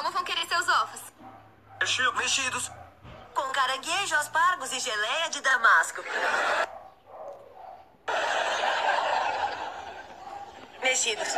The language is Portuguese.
Como vão querer seus ovos? Mexidos. Mexidos. Com caranguejo, aspargos e geleia de damasco. Mexidos.